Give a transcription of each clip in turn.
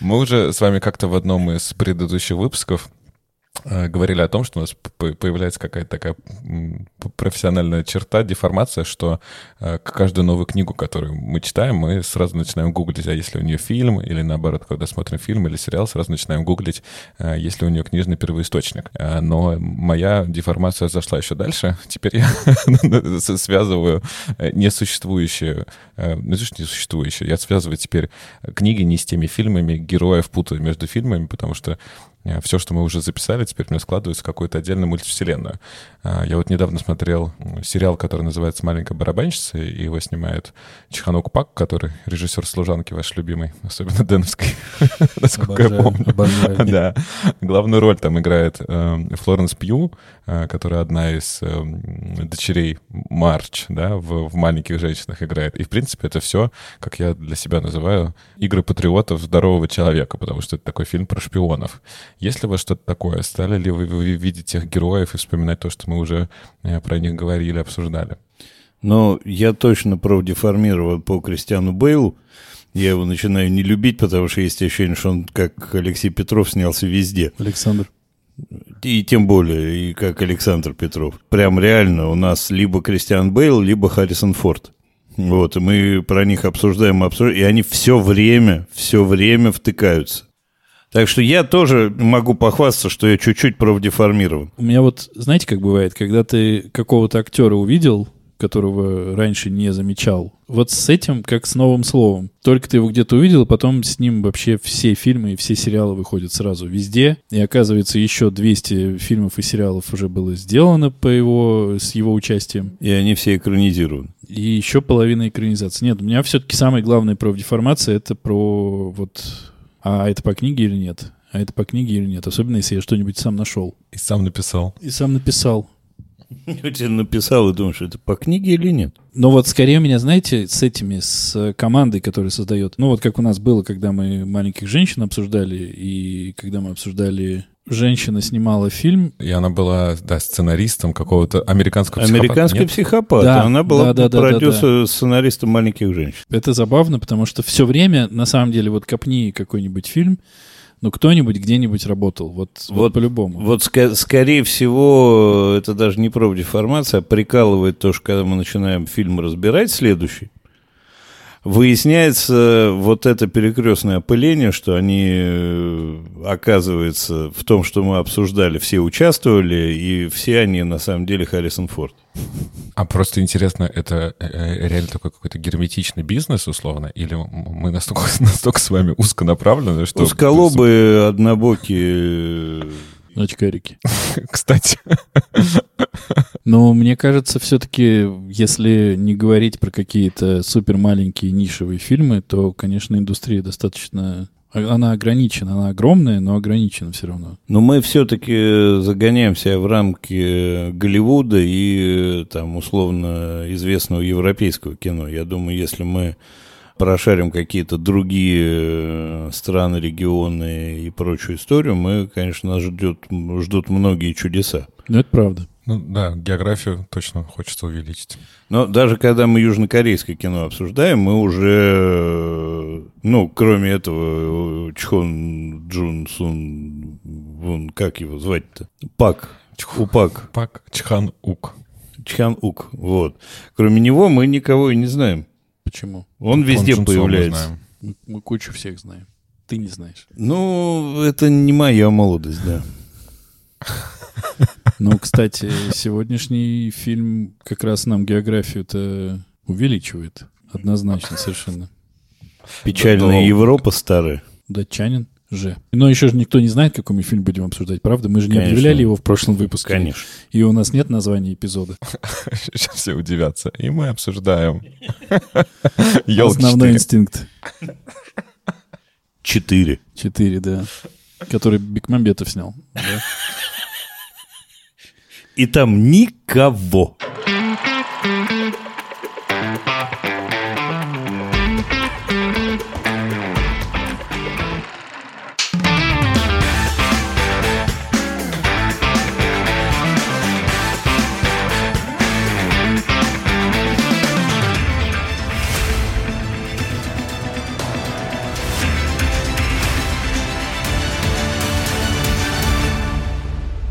Мы уже с вами как-то в одном из предыдущих выпусков говорили о том, что у нас появляется какая-то такая профессиональная черта, деформация, что э, каждую новую книгу, которую мы читаем, мы сразу начинаем гуглить, а если у нее фильм, или наоборот, когда смотрим фильм или сериал, сразу начинаем гуглить, э, если у нее книжный первоисточник. Но моя деформация зашла еще дальше. Теперь я связываю несуществующие, ну, это несуществующие, я связываю теперь книги не с теми фильмами, героев путаю между фильмами, потому что Э, все, что мы уже записали, теперь мне складывается в какую-то отдельную мультивселенную. А, я вот недавно смотрел сериал, который называется «Маленькая барабанщица», и его снимает Чханок Пак, который режиссер «Служанки» ваш любимый, особенно Дэновской, насколько я помню. Да. Главную роль там играет э, Флоренс Пью, э, которая одна из дочерей Марч, да, в «Маленьких женщинах» играет. И, в принципе, это все, как я для себя называю, игры патриотов здорового человека, потому что это такой фильм про шпионов. Есть ли у вас что-то такое? Стали ли вы, вы видеть тех героев и вспоминать то, что мы уже э, про них говорили, обсуждали? Ну, я точно профдеформирован по Кристиану Бейлу. Я его начинаю не любить, потому что есть ощущение, что он, как Алексей Петров, снялся везде. Александр. И тем более, и как Александр Петров. Прям реально у нас либо Кристиан Бейл, либо Харрисон Форд. Вот, и мы про них обсуждаем, обсуждаем, и они все время, все время втыкаются. Так что я тоже могу похвастаться, что я чуть-чуть профдеформирован. У меня вот, знаете, как бывает, когда ты какого-то актера увидел, которого раньше не замечал. Вот с этим, как с новым словом. Только ты его где-то увидел, потом с ним вообще все фильмы и все сериалы выходят сразу везде. И оказывается, еще 200 фильмов и сериалов уже было сделано по его, с его участием. И они все экранизированы. И еще половина экранизации. Нет, у меня все-таки самая главная профдеформация это про вот а это по книге или нет? А это по книге или нет? Особенно, если я что-нибудь сам нашел. И сам написал. И сам написал. Я тебе написал и думаешь, это по книге или нет? Но вот скорее у меня, знаете, с этими, с командой, которая создает, ну вот как у нас было, когда мы маленьких женщин обсуждали, и когда мы обсуждали женщина снимала фильм. И она была, да, сценаристом какого-то американского психопата. Американский психопат. Да, она была да, да, продюсер, да, да, да. сценаристом маленьких женщин. Это забавно, потому что все время, на самом деле, вот копни какой-нибудь фильм, ну, кто-нибудь где-нибудь работал, вот, вот, вот по-любому. Вот, ск- скорее всего, это даже не профдеформация, а прикалывает то, что когда мы начинаем фильм разбирать следующий, выясняется вот это перекрестное опыление, что они, э, оказывается, в том, что мы обсуждали, все участвовали, и все они на самом деле Харрисон Форд. А просто интересно, это э, э, реально такой какой-то герметичный бизнес, условно, или мы настолько, настолько с вами узконаправлены, что... Узколобые, однобокие Очкарики. Кстати. Но мне кажется, все-таки, если не говорить про какие-то супер маленькие нишевые фильмы, то, конечно, индустрия достаточно она ограничена, она огромная, но ограничена все равно. Но мы все-таки загоняемся в рамки Голливуда и там условно известного европейского кино. Я думаю, если мы прошарим какие-то другие э, страны, регионы и прочую историю, мы, конечно, нас ждет, ждут многие чудеса. Ну, это правда. Ну да, географию точно хочется увеличить. Но даже когда мы южнокорейское кино обсуждаем, мы уже, э, ну, кроме этого, Чхон Джун Сун, вон, как его звать-то? Пак. Упак. Пак Чхан Ук. Чхан Ук, вот. Кроме него мы никого и не знаем. Почему? Он везде Пон появляется. Мы, мы кучу всех знаем. Ты не знаешь. Ну, это не моя молодость, да. Ну, кстати, сегодняшний фильм как раз нам географию-то увеличивает. Однозначно, совершенно. Печальная Европа старая. Датчанин же. Но еще же никто не знает, какой мы фильм будем обсуждать, правда? Мы же не Конечно. объявляли его в прошлом выпуске. Конечно. И у нас нет названия эпизода. Сейчас все удивятся. И мы обсуждаем. Основной инстинкт. Четыре. Четыре, да. Который Бекмамбетов снял. И там никого.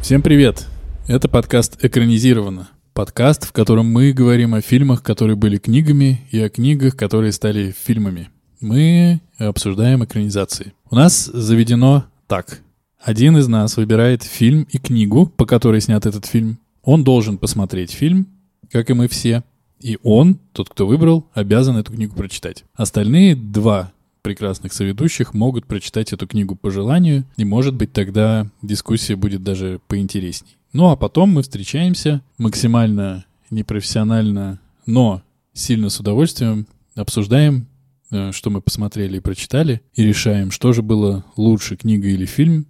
Всем привет! Это подкаст «Экранизировано». Подкаст, в котором мы говорим о фильмах, которые были книгами, и о книгах, которые стали фильмами. Мы обсуждаем экранизации. У нас заведено так. Один из нас выбирает фильм и книгу, по которой снят этот фильм. Он должен посмотреть фильм, как и мы все. И он, тот, кто выбрал, обязан эту книгу прочитать. Остальные два прекрасных соведущих могут прочитать эту книгу по желанию, и, может быть, тогда дискуссия будет даже поинтересней. Ну, а потом мы встречаемся максимально непрофессионально, но сильно с удовольствием обсуждаем, э, что мы посмотрели и прочитали, и решаем, что же было лучше, книга или фильм,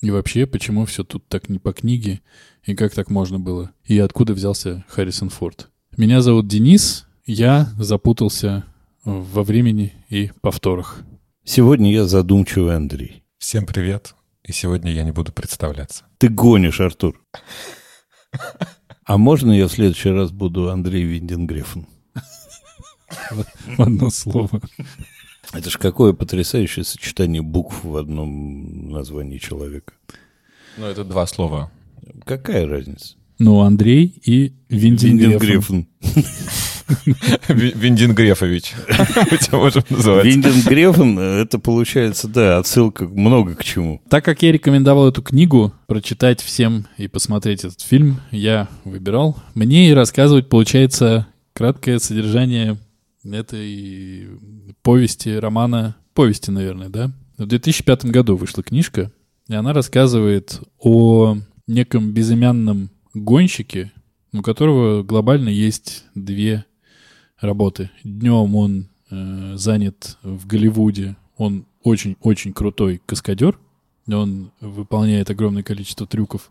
и вообще, почему все тут так не по книге, и как так можно было, и откуда взялся Харрисон Форд. Меня зовут Денис, я запутался во времени и повторах. Сегодня я задумчивый Андрей. Всем привет. И сегодня я не буду представляться. Ты гонишь, Артур. А можно я в следующий раз буду Андрей Винденгрефен? В одно слово. Это же какое потрясающее сочетание букв в одном названии человека. Ну, это два слова. Какая разница? Ну, Андрей и Винденгрефен. Виндингрефович. Мы тебя можем называть. Винденгрефен, это получается, да, отсылка много к чему. Так как я рекомендовал эту книгу прочитать всем и посмотреть этот фильм, я выбирал. Мне и рассказывать, получается, краткое содержание этой повести, романа, повести, наверное, да? В 2005 году вышла книжка, и она рассказывает о неком безымянном гонщике, у которого глобально есть две работы. Днем он э, занят в Голливуде, он очень-очень крутой каскадер, он выполняет огромное количество трюков.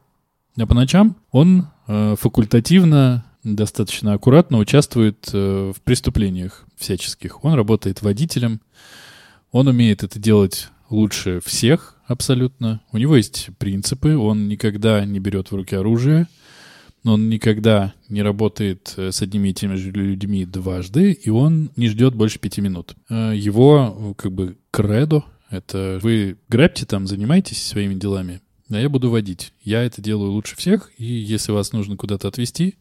А по ночам он э, факультативно, достаточно аккуратно участвует э, в преступлениях всяческих. Он работает водителем, он умеет это делать лучше всех абсолютно. У него есть принципы, он никогда не берет в руки оружие, он никогда не работает э, с одними и теми же людьми дважды, и он не ждет больше пяти минут. Э, его как бы кредо — это вы грабьте там, занимайтесь своими делами, а я буду водить. Я это делаю лучше всех, и если вас нужно куда-то отвезти,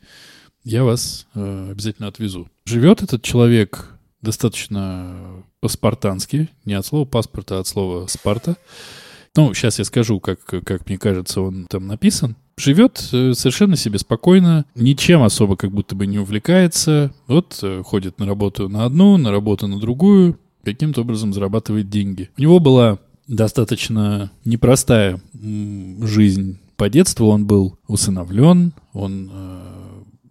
я вас э, обязательно отвезу. Живет этот человек достаточно по-спартански, не от слова паспорта, а от слова Спарта. Ну, сейчас я скажу, как, как мне кажется, он там написан. Живет э, совершенно себе спокойно, ничем особо как будто бы не увлекается. Вот э, ходит на работу на одну, на работу на другую, каким-то образом зарабатывает деньги. У него была достаточно непростая жизнь по детству. Он был усыновлен, он э,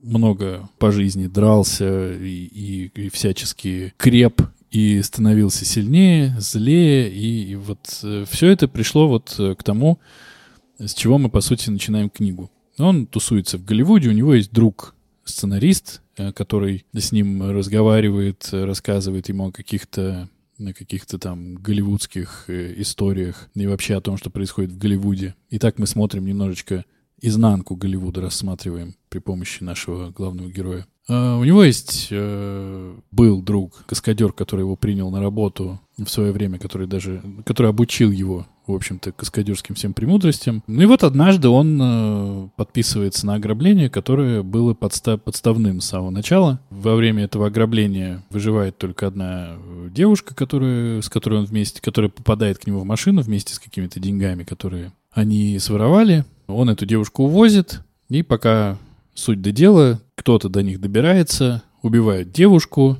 много по жизни дрался и, и, и всячески креп и становился сильнее, злее, и, и вот все это пришло вот к тому, с чего мы, по сути, начинаем книгу. Он тусуется в Голливуде, у него есть друг, сценарист, э, который с ним разговаривает, рассказывает ему о каких-то на каких-то там голливудских историях и вообще о том, что происходит в Голливуде. И так мы смотрим немножечко изнанку Голливуда, рассматриваем при помощи нашего главного героя. Uh, у него есть был друг, каскадер, который его принял на работу в свое время, который даже, который обучил его, в общем-то, каскадерским всем премудростям. Ну и вот однажды он uh, подписывается на ограбление, которое было подстав, подставным с самого начала. Во время этого ограбления выживает только одна девушка, которая, с которой он вместе, которая попадает к нему в машину вместе с какими-то деньгами, которые они своровали. Он эту девушку увозит, и пока суть до дела, кто-то до них добирается, убивает девушку,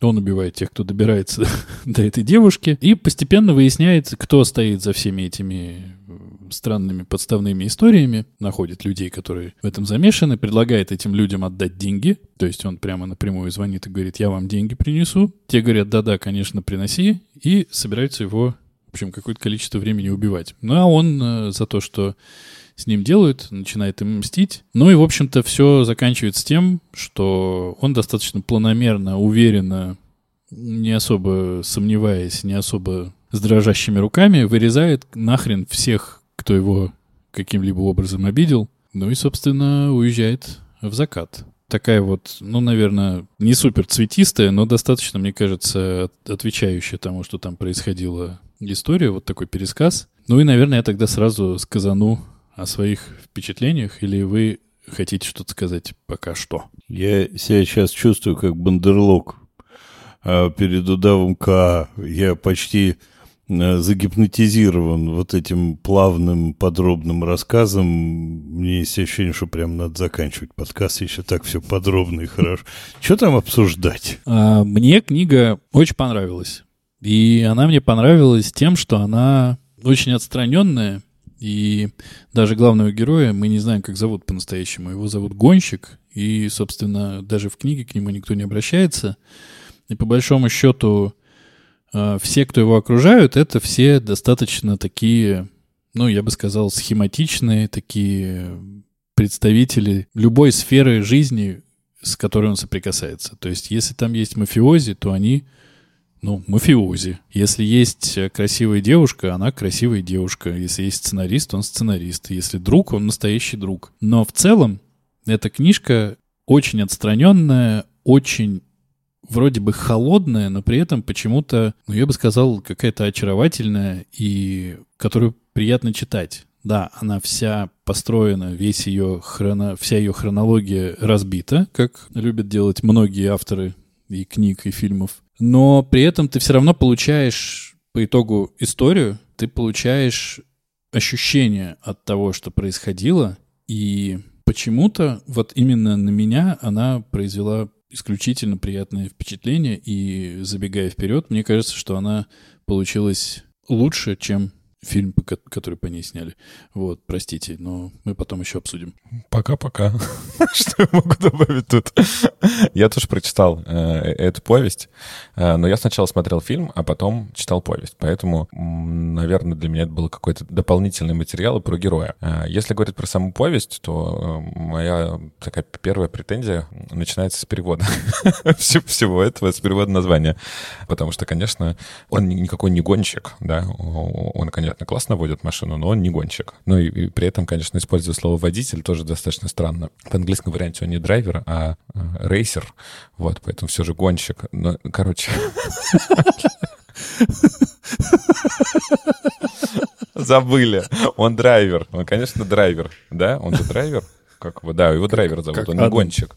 он убивает тех, кто добирается до этой девушки, и постепенно выясняется, кто стоит за всеми этими странными подставными историями, находит людей, которые в этом замешаны, предлагает этим людям отдать деньги, то есть он прямо напрямую звонит и говорит, я вам деньги принесу. Те говорят, да-да, конечно, приноси, и собираются его, в общем, какое-то количество времени убивать. Ну а он э, за то, что с ним делают, начинает им мстить. Ну и, в общем-то, все заканчивается тем, что он достаточно планомерно, уверенно, не особо сомневаясь, не особо с дрожащими руками, вырезает нахрен всех, кто его каким-либо образом обидел. Ну и, собственно, уезжает в закат. Такая вот, ну, наверное, не супер цветистая, но достаточно, мне кажется, отвечающая тому, что там происходило история, вот такой пересказ. Ну и, наверное, я тогда сразу сказану о своих впечатлениях, или вы хотите что-то сказать пока что? Я себя сейчас чувствую как бандерлог а перед удавом К. Я почти э, загипнотизирован вот этим плавным, подробным рассказом. Мне есть ощущение, что прям надо заканчивать подкаст, еще так все подробно и хорошо. Что там обсуждать? А, мне книга очень понравилась. И она мне понравилась тем, что она очень отстраненная, и даже главного героя мы не знаем, как зовут по-настоящему. Его зовут Гонщик, и, собственно, даже в книге к нему никто не обращается. И по большому счету э, все, кто его окружают, это все достаточно такие, ну, я бы сказал, схематичные, такие представители любой сферы жизни, с которой он соприкасается. То есть, если там есть мафиози, то они ну, мафиози. Если есть красивая девушка, она красивая девушка. Если есть сценарист, он сценарист. Если друг, он настоящий друг. Но в целом эта книжка очень отстраненная, очень вроде бы холодная, но при этом почему-то, ну, я бы сказал, какая-то очаровательная и которую приятно читать. Да, она вся построена, весь ее хроно, вся ее хронология разбита, как любят делать многие авторы и книг, и фильмов. Но при этом ты все равно получаешь по итогу историю, ты получаешь ощущение от того, что происходило, и почему-то вот именно на меня она произвела исключительно приятное впечатление, и забегая вперед, мне кажется, что она получилась лучше, чем фильм, который по ней сняли. Вот, простите, но мы потом еще обсудим. Пока-пока. Что я могу добавить тут? Я тоже прочитал э, эту повесть, э, но я сначала смотрел фильм, а потом читал повесть. Поэтому, наверное, для меня это был какой-то дополнительный материал про героя. Э, если говорить про саму повесть, то моя такая первая претензия начинается с перевода всего этого, с перевода названия. Потому что, конечно, он никакой не гонщик, да, он, конечно, понятно, классно водит машину, но он не гонщик. Ну и, и при этом, конечно, используя слово водитель тоже достаточно странно. В английском варианте он не драйвер, а э, рейсер. Вот, поэтому все же гонщик. Но, короче... Забыли. Он драйвер. Он, конечно, драйвер. Да? Он же драйвер. Как его? Да, его драйвер зовут. Он не гонщик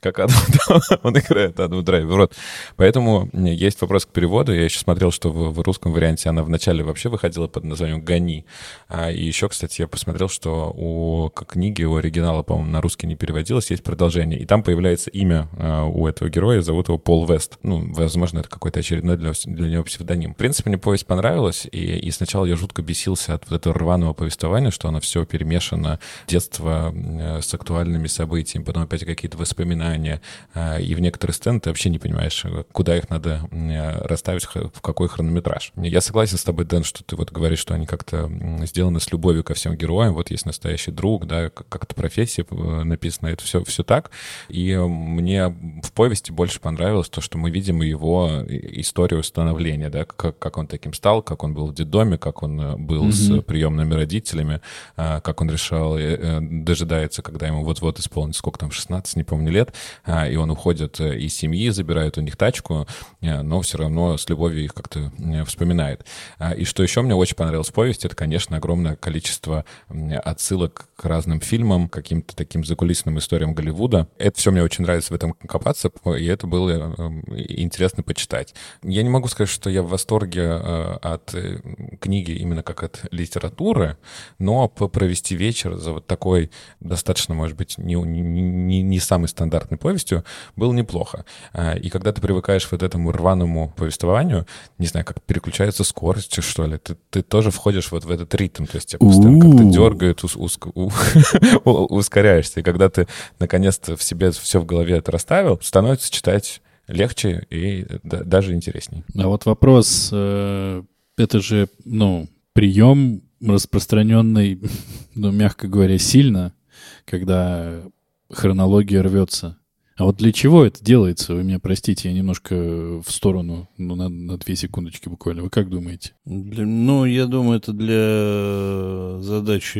как он играет Адам Драйвер. Вот. Поэтому есть вопрос к переводу. Я еще смотрел, что в, в русском варианте она вначале вообще выходила под названием «Гони». А, и еще, кстати, я посмотрел, что у книги, у оригинала, по-моему, на русский не переводилось, есть продолжение. И там появляется имя а, у этого героя, зовут его Пол Вест. Ну, возможно, это какой-то очередной для, для него псевдоним. В принципе, мне повесть понравилась, и, и сначала я жутко бесился от вот этого рваного повествования, что оно все перемешано, детство с актуальными событиями, потом опять какие-то воспоминания, воспоминания, а, и в некоторые сцены ты вообще не понимаешь, куда их надо расставить, в какой хронометраж. Я согласен с тобой, Дэн, что ты вот говоришь, что они как-то сделаны с любовью ко всем героям, вот есть настоящий друг, да, как-то профессия э, написана, это все, все так. И мне в повести больше понравилось то, что мы видим его историю становления, да, как, как он таким стал, как он был в детдоме, как он э, был mm-hmm. с приемными родителями, а, как он решал, э, дожидается, когда ему вот-вот исполнится, сколько там, 16, не помню, лет, и он уходит э, из семьи, забирает у них тачку, э, но все равно с любовью их как-то э, вспоминает. А, и что еще мне очень понравилось в повести, это, конечно, огромное количество отсылок к разным фильмам, каким-то таким закулисным историям Голливуда. Это все мне очень нравится в этом копаться, и это было интересно почитать. Я не могу сказать, что я в восторге от книги именно как от литературы, но провести вечер за вот такой достаточно, может быть, не, не, не самый стандартный стандартной повестью, было неплохо. А, и когда ты привыкаешь вот этому рваному повествованию, не знаю, как переключается скорость, что ли, ты, ты тоже входишь вот в этот ритм, то есть тебя постоянно как-то дергают, ус, ус, ускоряешься. И когда ты наконец-то в себе все в голове это расставил, становится читать легче и даже интересней. А вот вопрос, э, это же, ну, прием распространенный, ну, мягко говоря, сильно, когда хронология рвется. А вот для чего это делается? Вы меня простите, я немножко в сторону, ну, на, на две секундочки буквально. Вы как думаете? Для, ну, я думаю, это для задачи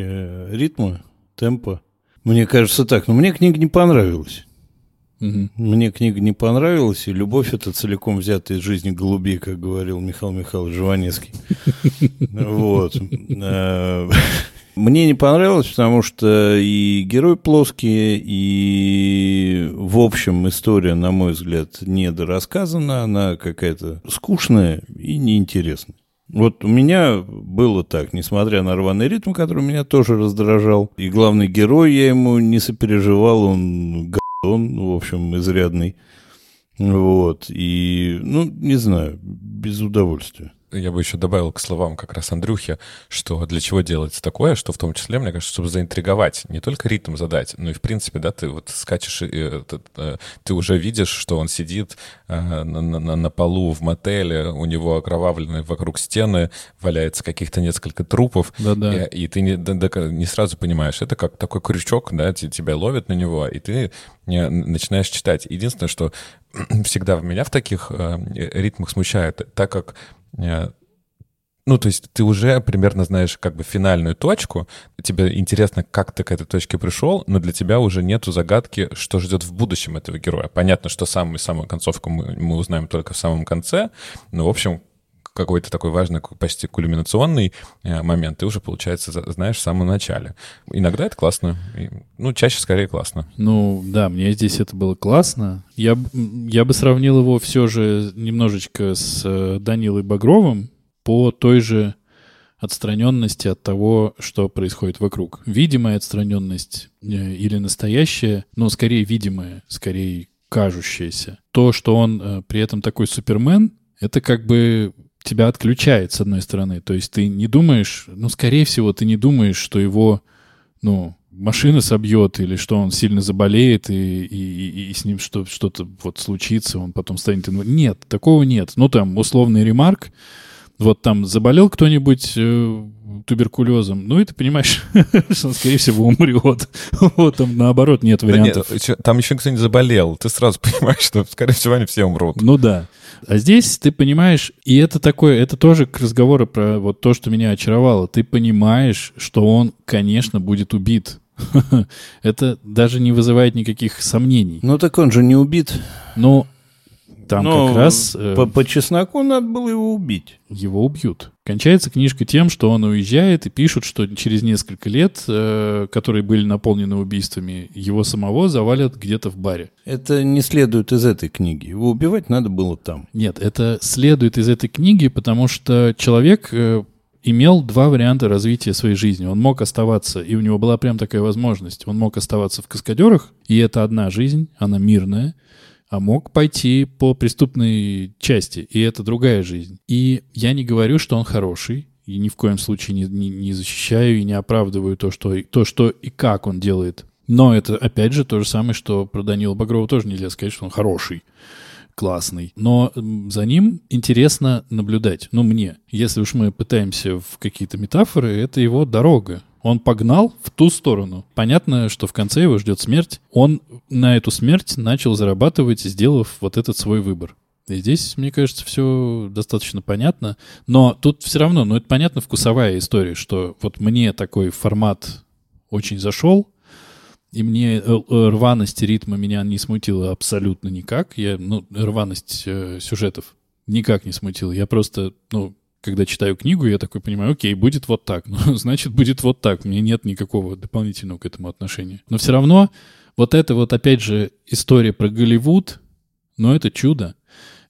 ритма, темпа. Мне кажется так. Но мне книга не понравилась. Угу. Мне книга не понравилась, и любовь это целиком взята из жизни голубей, как говорил Михаил Михайлович Жванецкий. Вот. Мне не понравилось, потому что и герой плоские, и, в общем, история, на мой взгляд, недорассказана, она какая-то скучная и неинтересная. Вот у меня было так, несмотря на рваный ритм, который меня тоже раздражал, и главный герой, я ему не сопереживал, он он, в общем, изрядный. Вот, и, ну, не знаю, без удовольствия я бы еще добавил к словам как раз Андрюхи, что для чего делается такое, что в том числе, мне кажется, чтобы заинтриговать, не только ритм задать, но и, в принципе, да, ты вот скачешь, и, э, ты, э, ты уже видишь, что он сидит э, на, на, на полу в мотеле, у него окровавленные вокруг стены, валяется каких-то несколько трупов, Да-да. и, и ты не, да, да, не сразу понимаешь, это как такой крючок, да, тебя ловят на него, и ты начинаешь читать. Единственное, что всегда меня в таких ритмах смущает, так как ну, то есть ты уже примерно знаешь как бы финальную точку, тебе интересно, как ты к этой точке пришел, но для тебя уже нету загадки, что ждет в будущем этого героя. Понятно, что самую-самую концовку мы, мы узнаем только в самом конце, но, в общем, какой-то такой важный, почти кульминационный э, момент, ты уже, получается, знаешь в самом начале. Иногда это классно, ну, чаще скорее классно. Ну, да, мне здесь это было классно. Я, я бы сравнил его все же немножечко с э, Данилой Багровым по той же отстраненности от того, что происходит вокруг. Видимая отстраненность э, или настоящая, но скорее видимая, скорее кажущаяся. То, что он при этом такой супермен, это как бы тебя отключает, с одной стороны. То есть ты не думаешь, ну, скорее всего, ты не думаешь, что его, ну, машина собьет или что он сильно заболеет и, и, и с ним что, что-то вот случится, он потом станет... Нет, такого нет. Ну, там, условный ремарк, вот там заболел кто-нибудь э, туберкулезом, ну и ты понимаешь, что он, скорее всего, умрет. вот там наоборот нет вариантов. Да нет, там еще кто-нибудь заболел, ты сразу понимаешь, что, скорее всего, они все умрут. Ну да. А здесь ты понимаешь, и это такое, это тоже к разговору про вот то, что меня очаровало. Ты понимаешь, что он, конечно, будет убит. это даже не вызывает никаких сомнений. Ну так он же не убит. Ну, там Но как раз... Э, по, по чесноку надо было его убить. Его убьют. Кончается книжка тем, что он уезжает, и пишут, что через несколько лет, э, которые были наполнены убийствами, его самого завалят где-то в баре. Это не следует из этой книги. Его убивать надо было там. Нет, это следует из этой книги, потому что человек э, имел два варианта развития своей жизни. Он мог оставаться, и у него была прям такая возможность, он мог оставаться в каскадерах, и это одна жизнь, она мирная, а мог пойти по преступной части, и это другая жизнь. И я не говорю, что он хороший, и ни в коем случае не, не, не защищаю и не оправдываю то что, то, что и как он делает. Но это, опять же, то же самое, что про Данила Багрова тоже нельзя сказать, что он хороший классный. Но за ним интересно наблюдать. Ну, мне. Если уж мы пытаемся в какие-то метафоры, это его дорога. Он погнал в ту сторону. Понятно, что в конце его ждет смерть. Он на эту смерть начал зарабатывать, сделав вот этот свой выбор. И здесь, мне кажется, все достаточно понятно. Но тут все равно, ну, это понятно, вкусовая история, что вот мне такой формат очень зашел, и мне э, э, рваность ритма меня не смутила абсолютно никак. Я, ну, рваность э, сюжетов никак не смутила. Я просто, ну, когда читаю книгу, я такой понимаю, окей, будет вот так. Ну, значит, будет вот так. Мне нет никакого дополнительного к этому отношения. Но все равно вот это вот, опять же, история про Голливуд, но это чудо.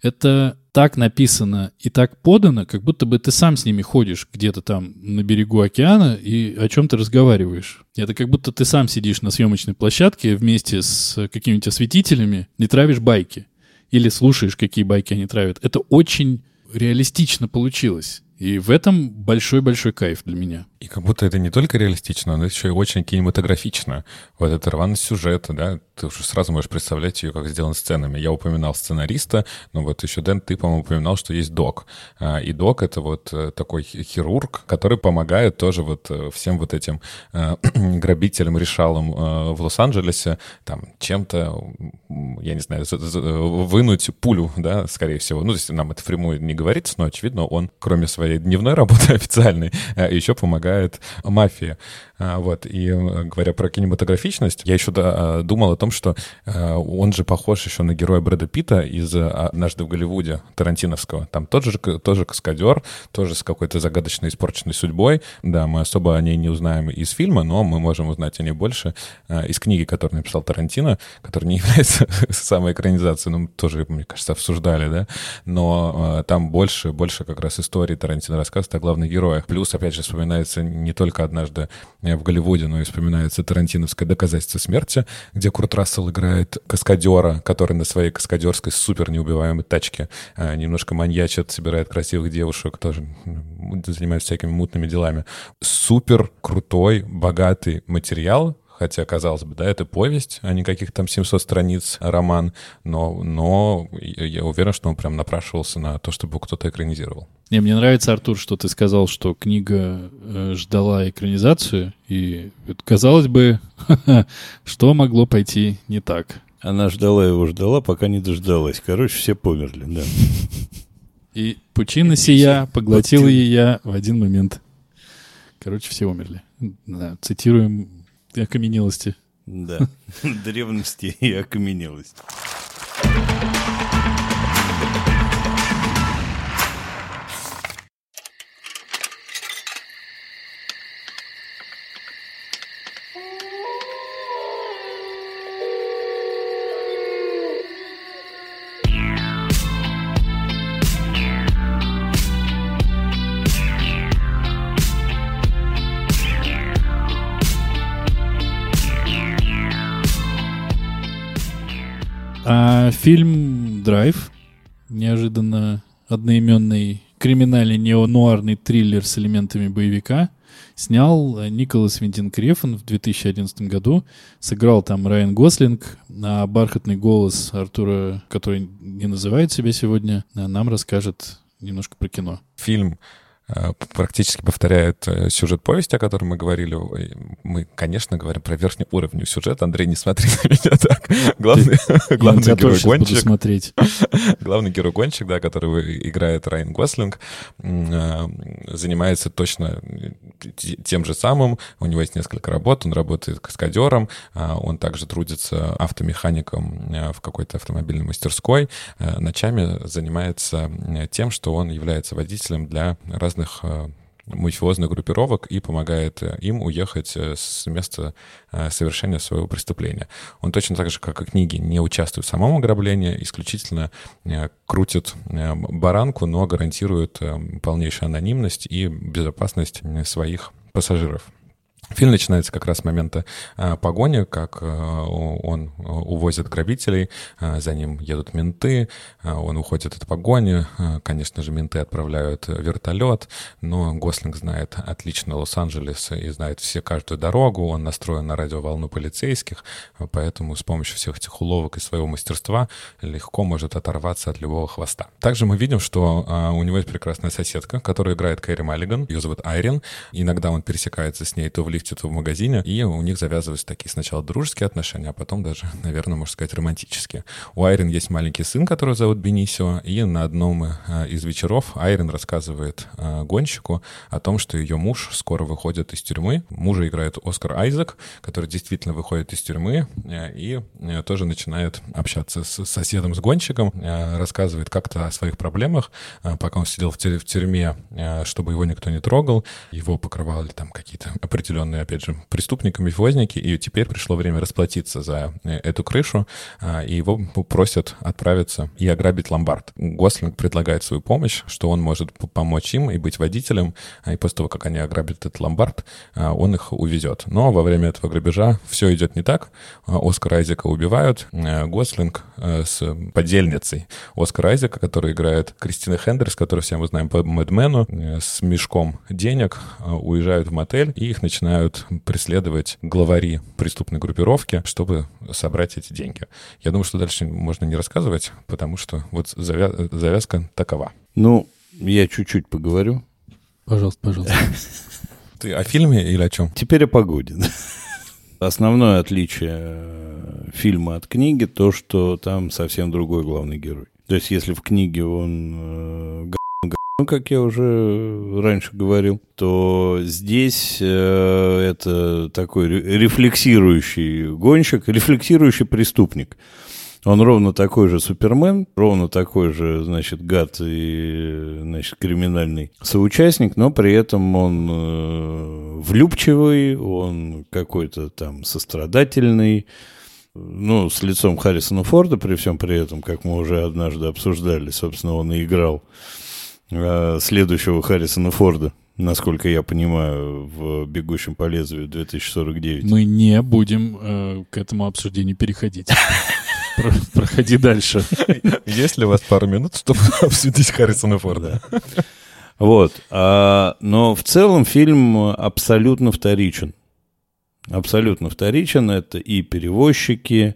Это так написано и так подано, как будто бы ты сам с ними ходишь где-то там на берегу океана и о чем-то разговариваешь. Это как будто ты сам сидишь на съемочной площадке вместе с какими-то осветителями и травишь байки. Или слушаешь, какие байки они травят. Это очень реалистично получилось. И в этом большой-большой кайф для меня. И как будто это не только реалистично, но еще и очень кинематографично. Вот эта рваность сюжета, да, ты уже сразу можешь представлять ее, как сделан сценами. Я упоминал сценариста, но вот еще Дэн, ты, по-моему, упоминал, что есть док. А, и док — это вот э, такой хирург, который помогает тоже вот э, всем вот этим э, грабителям, решалам в Лос-Анджелесе там чем-то, я не знаю, вынуть пулю, да, скорее всего. Ну, то есть нам это прямую не говорится, но, очевидно, он, кроме своей дневной работы официальной, еще помогает помогает мафии. А, вот, и э, говоря про кинематографичность, я еще да, думал о том, что э, он же похож еще на героя Брэда Питта из «Однажды в Голливуде» Тарантиновского. Там тот же, тоже каскадер, тоже с какой-то загадочной испорченной судьбой. Да, мы особо о ней не узнаем из фильма, но мы можем узнать о ней больше из книги, которую написал Тарантино, которая не является самой экранизацией, но тоже, мне кажется, обсуждали, да, но там больше, больше как раз истории Тарантино рассказывает о главных героях. Плюс, опять же, вспоминается не только «Однажды в Голливуде, но и вспоминается Тарантиновское «Доказательство смерти», где Курт Рассел играет каскадера, который на своей каскадерской супер неубиваемой тачке э, немножко маньячит, собирает красивых девушек, тоже занимается всякими мутными делами. Супер крутой, богатый материал, хотя, казалось бы, да, это повесть, а не каких там 700 страниц роман, но, но я уверен, что он прям напрашивался на то, чтобы кто-то экранизировал. Не, мне нравится, Артур, что ты сказал, что книга э, ждала экранизацию, и казалось бы, что могло пойти не так? Она ждала его, ждала, пока не дождалась. Короче, все померли, да. И пучина сия поглотила ее в один момент. Короче, все умерли. Да, цитируем окаменелости. Да, древности и окаменелости. Фильм «Драйв», неожиданно одноименный криминальный неонуарный триллер с элементами боевика, снял Николас Виндин Крефен в 2011 году. Сыграл там Райан Гослинг, а бархатный голос Артура, который не называет себя сегодня, нам расскажет немножко про кино. Фильм Э, практически повторяет э, сюжет повести, о котором мы говорили. Мы, конечно, говорим про верхний уровень сюжета. Андрей, не смотри на меня так. Главный, главный герой гонщик. смотреть. главный герой гонщик, да, который играет Райан Гослинг, э, занимается точно тем же самым. У него есть несколько работ. Он работает каскадером, он также трудится автомехаником в какой-то автомобильной мастерской. Ночами занимается тем, что он является водителем для разных разных э, мафиозных группировок и помогает э, им уехать э, с места совершения своего преступления. Он точно так же, как и книги, не участвует в самом ограблении, исключительно крутит баранку, но гарантирует полнейшую анонимность и безопасность своих пассажиров. Фильм начинается как раз с момента а, погони, как а, он увозит грабителей, а, за ним едут менты, а, он уходит от погони, а, конечно же, менты отправляют вертолет, но Гослинг знает отлично Лос-Анджелес и знает все каждую дорогу, он настроен на радиоволну полицейских, поэтому с помощью всех этих уловок и своего мастерства легко может оторваться от любого хвоста. Также мы видим, что а, у него есть прекрасная соседка, которая играет Кэрри Маллиган, ее зовут Айрин, иногда он пересекается с ней то в лифте, лифте, в магазине, и у них завязываются такие сначала дружеские отношения, а потом даже, наверное, можно сказать, романтические. У Айрин есть маленький сын, которого зовут Бенисио, и на одном э, из вечеров Айрин рассказывает э, гонщику о том, что ее муж скоро выходит из тюрьмы. Мужа играет Оскар Айзек, который действительно выходит из тюрьмы э, и тоже начинает общаться с соседом, с гонщиком, рассказывает как-то о своих проблемах, пока он сидел в тюрьме, чтобы его никто не трогал, его покрывали там какие-то определенные опять же, преступниками, мафиозники, и теперь пришло время расплатиться за э, эту крышу, а, и его просят отправиться и ограбить ломбард. Гослинг предлагает свою помощь, что он может помочь им и быть водителем, а, и после того, как они ограбят этот ломбард, а, он их увезет. Но во время этого грабежа все идет не так. Оскар Айзека убивают, Гослинг с подельницей Оскар Айзека, который играет Кристина Хендерс, которую все мы знаем по Мэдмену, э, с мешком денег уезжают в мотель, и их начинают начинают преследовать главари преступной группировки, чтобы собрать эти деньги. Я думаю, что дальше можно не рассказывать, потому что вот завя- завязка такова. Ну, я чуть-чуть поговорю. Пожалуйста, пожалуйста. Ты о фильме или о чем? Теперь о погоде. Основное отличие э, фильма от книги то, что там совсем другой главный герой. То есть, если в книге он э, Ну, как я уже раньше говорил, то здесь э, это такой рефлексирующий гонщик, рефлексирующий преступник. Он ровно такой же Супермен, ровно такой же, значит, гад и, значит, криминальный соучастник, но при этом он э, влюбчивый, он какой-то там сострадательный, ну, с лицом Харрисона Форда, при всем при этом, как мы уже однажды обсуждали, собственно, он и играл э, следующего Харрисона Форда, насколько я понимаю, в «Бегущем по лезвию» 2049. Мы не будем э, к этому обсуждению переходить. Проходи дальше. Есть ли у вас пару минут, чтобы обсудить Харрисона Форда? Вот. А, но в целом фильм абсолютно вторичен. Абсолютно вторичен. Это и перевозчики,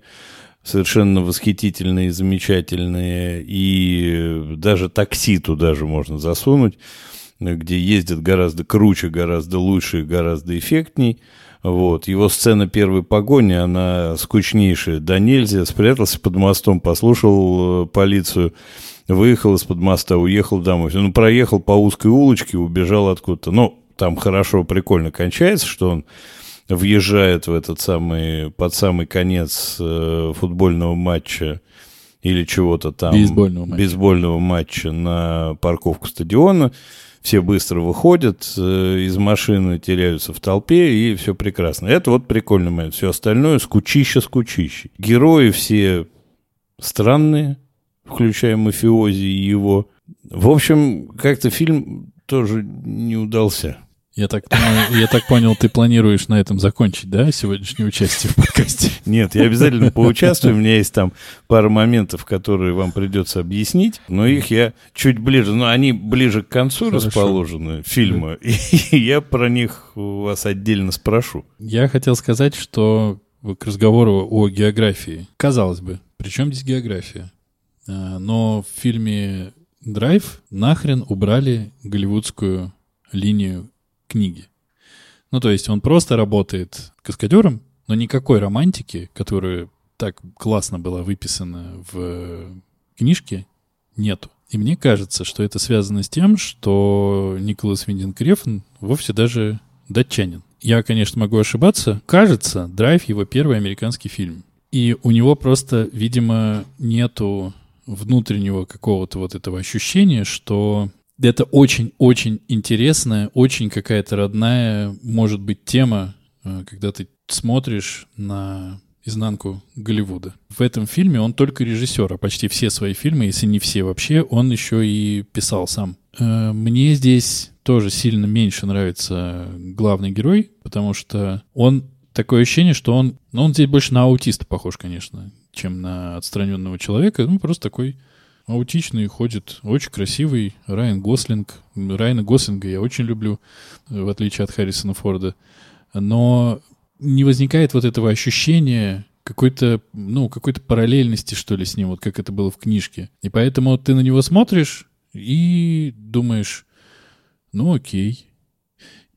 совершенно восхитительные, замечательные, и даже такси туда же можно засунуть, где ездят гораздо круче, гораздо лучше, гораздо эффектней. Вот. Его сцена первой погони, она скучнейшая. Да нельзя, спрятался под мостом, послушал э, полицию, выехал из-под моста, уехал домой. Ну, проехал по узкой улочке, убежал откуда-то. Ну, там хорошо, прикольно кончается, что он въезжает в этот самый, под самый конец э, футбольного матча или чего-то там. Бейсбольного матча. Бейсбольного матча на парковку стадиона все быстро выходят э, из машины, теряются в толпе, и все прекрасно. Это вот прикольный момент. Все остальное скучище-скучище. Герои все странные, включая мафиози и его. В общем, как-то фильм тоже не удался. Я так, понял, я так понял, ты планируешь на этом закончить, да, сегодняшнее участие в подкасте? Нет, я обязательно поучаствую. У меня есть там пара моментов, которые вам придется объяснить, но их я чуть ближе, но они ближе к концу Хорошо. расположены фильма, и я про них вас отдельно спрошу. Я хотел сказать, что к разговору о географии. Казалось бы, при чем здесь география? А, но в фильме «Драйв» нахрен убрали голливудскую линию книги. Ну, то есть он просто работает каскадером, но никакой романтики, которая так классно была выписана в книжке, нету. И мне кажется, что это связано с тем, что Николас Виндинг Крефн вовсе даже датчанин. Я, конечно, могу ошибаться. Кажется, «Драйв» — его первый американский фильм. И у него просто, видимо, нету внутреннего какого-то вот этого ощущения, что это очень-очень интересная, очень какая-то родная, может быть, тема, э, когда ты смотришь на изнанку Голливуда. В этом фильме он только режиссер, а почти все свои фильмы, если не все вообще, он еще и писал сам. Э, мне здесь тоже сильно меньше нравится главный герой, потому что он такое ощущение, что он, ну, он здесь больше на аутиста похож, конечно, чем на отстраненного человека, ну, просто такой аутичный, ходит, очень красивый. Райан Гослинг. Райана Гослинга я очень люблю, в отличие от Харрисона Форда. Но не возникает вот этого ощущения какой-то, ну, какой-то параллельности, что ли, с ним, вот как это было в книжке. И поэтому ты на него смотришь и думаешь, ну, окей.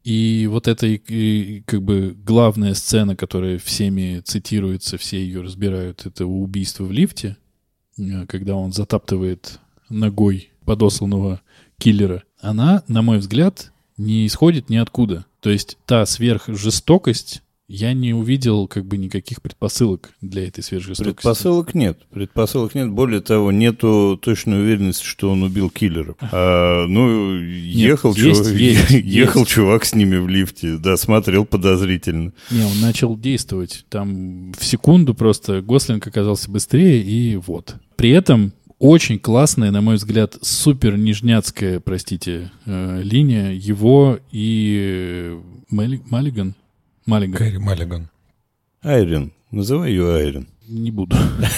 И вот эта и, как бы главная сцена, которая всеми цитируется, все ее разбирают, это убийство в лифте — Э, когда он затаптывает ногой подосланного киллера, она, на мой взгляд, не исходит ниоткуда. То есть та сверхжестокость, я не увидел как бы никаких предпосылок для этой сверхжестокости. Предпосылок нет. Предпосылок нет. Более того, нету точной уверенности, что он убил киллера. А, ну, ехал, нет, чувак, есть, ехал есть. чувак с ними в лифте, да, смотрел подозрительно. Не, он начал действовать. Там в секунду просто Гослинг оказался быстрее, и вот. При этом очень классная, на мой взгляд, супер нижняцкая, простите, э, линия его и Маллиган. Маллиган. Кэрри Маллиган. Айрин. Называй ее Айрин. Не буду.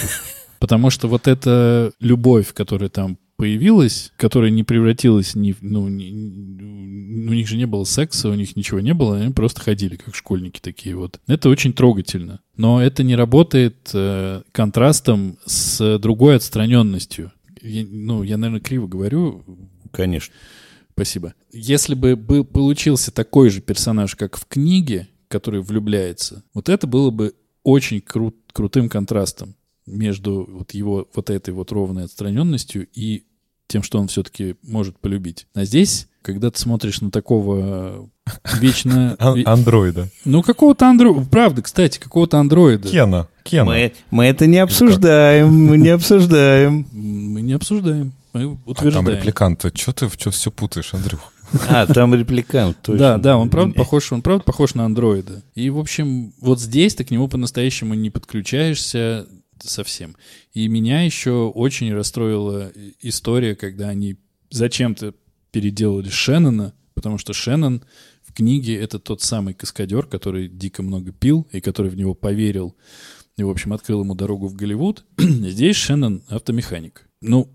Потому что вот эта любовь, которая там появилась, которая не превратилась ни, ну, ни, у них же не было секса, у них ничего не было, они просто ходили как школьники такие вот. Это очень трогательно. Но это не работает э, контрастом с другой отстраненностью. Я, ну, я, наверное, криво говорю. Конечно. Спасибо. Если бы был, получился такой же персонаж, как в книге, который влюбляется, вот это было бы очень крут, крутым контрастом между вот его вот этой вот ровной отстраненностью и тем, что он все-таки может полюбить. А здесь, когда ты смотришь на такого вечно... Ан- Андроида. Ну, какого-то андроида, правда, кстати, какого-то андроида. Кена. Кена. Мы, мы это не обсуждаем, мы не обсуждаем. Мы не обсуждаем, мы А там утверждаем. репликант. Что ты что все путаешь, Андрюх? А, там репликант, точно. Да, да, он правда похож, он правда похож на андроида. И, в общем, вот здесь ты к нему по-настоящему не подключаешься совсем. И меня еще очень расстроила история, когда они зачем-то переделали Шеннона, потому что Шеннон в книге это тот самый каскадер, который дико много пил и который в него поверил и, в общем, открыл ему дорогу в Голливуд. Здесь Шеннон автомеханик. Ну,